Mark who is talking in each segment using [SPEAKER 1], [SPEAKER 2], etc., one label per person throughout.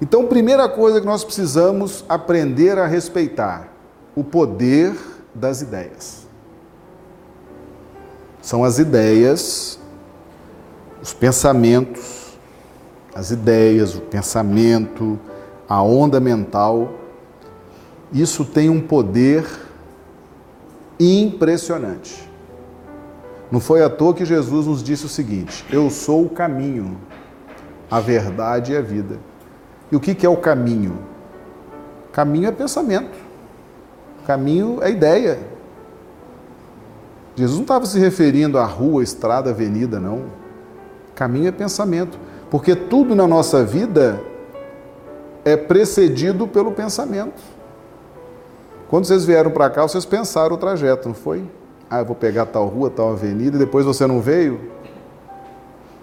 [SPEAKER 1] Então, primeira coisa que nós precisamos aprender a respeitar: o poder das ideias. São as ideias, os pensamentos, as ideias, o pensamento, a onda mental. Isso tem um poder impressionante. Não foi à toa que Jesus nos disse o seguinte: Eu sou o caminho, a verdade e a vida. E o que é o caminho? Caminho é pensamento. Caminho é ideia. Jesus não estava se referindo à rua, estrada, avenida, não. Caminho é pensamento. Porque tudo na nossa vida é precedido pelo pensamento. Quando vocês vieram para cá, vocês pensaram o trajeto, não foi? Ah, eu vou pegar tal rua, tal avenida, e depois você não veio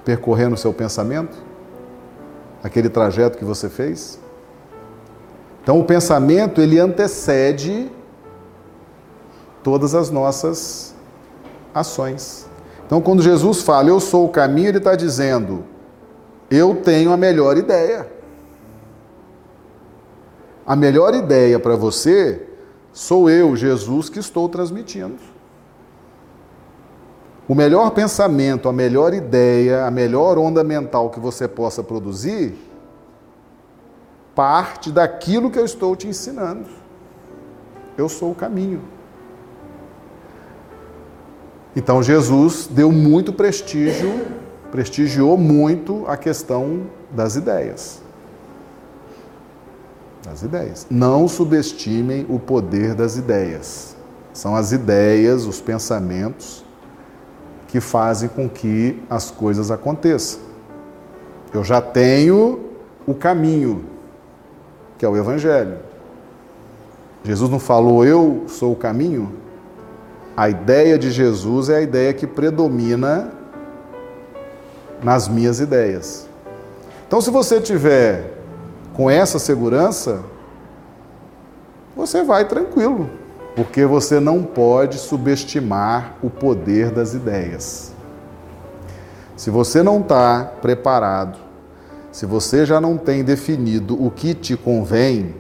[SPEAKER 1] percorrendo o seu pensamento? Aquele trajeto que você fez? Então o pensamento, ele antecede todas as nossas ações. Então, quando Jesus fala, eu sou o caminho, ele está dizendo, eu tenho a melhor ideia. A melhor ideia para você sou eu, Jesus, que estou transmitindo. O melhor pensamento, a melhor ideia, a melhor onda mental que você possa produzir parte daquilo que eu estou te ensinando. Eu sou o caminho. Então Jesus deu muito prestígio, prestigiou muito a questão das ideias. Das ideias. Não subestimem o poder das ideias. São as ideias, os pensamentos que fazem com que as coisas aconteçam. Eu já tenho o caminho, que é o Evangelho. Jesus não falou, eu sou o caminho? A ideia de Jesus é a ideia que predomina nas minhas ideias. Então, se você tiver com essa segurança, você vai tranquilo, porque você não pode subestimar o poder das ideias. Se você não está preparado, se você já não tem definido o que te convém,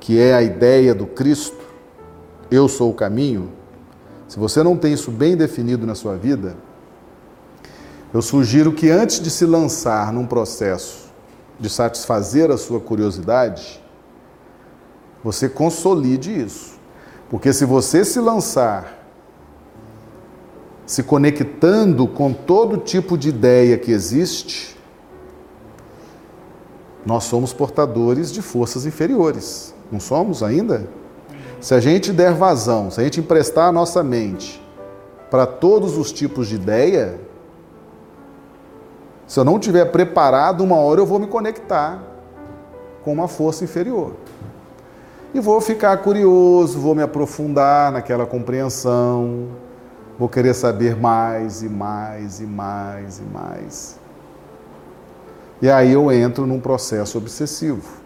[SPEAKER 1] que é a ideia do Cristo, eu sou o caminho, se você não tem isso bem definido na sua vida, eu sugiro que antes de se lançar num processo de satisfazer a sua curiosidade, você consolide isso. Porque se você se lançar se conectando com todo tipo de ideia que existe, nós somos portadores de forças inferiores. Não somos ainda? Se a gente der vazão, se a gente emprestar a nossa mente para todos os tipos de ideia, se eu não tiver preparado, uma hora eu vou me conectar com uma força inferior. E vou ficar curioso, vou me aprofundar naquela compreensão, vou querer saber mais e mais e mais e mais. E aí eu entro num processo obsessivo.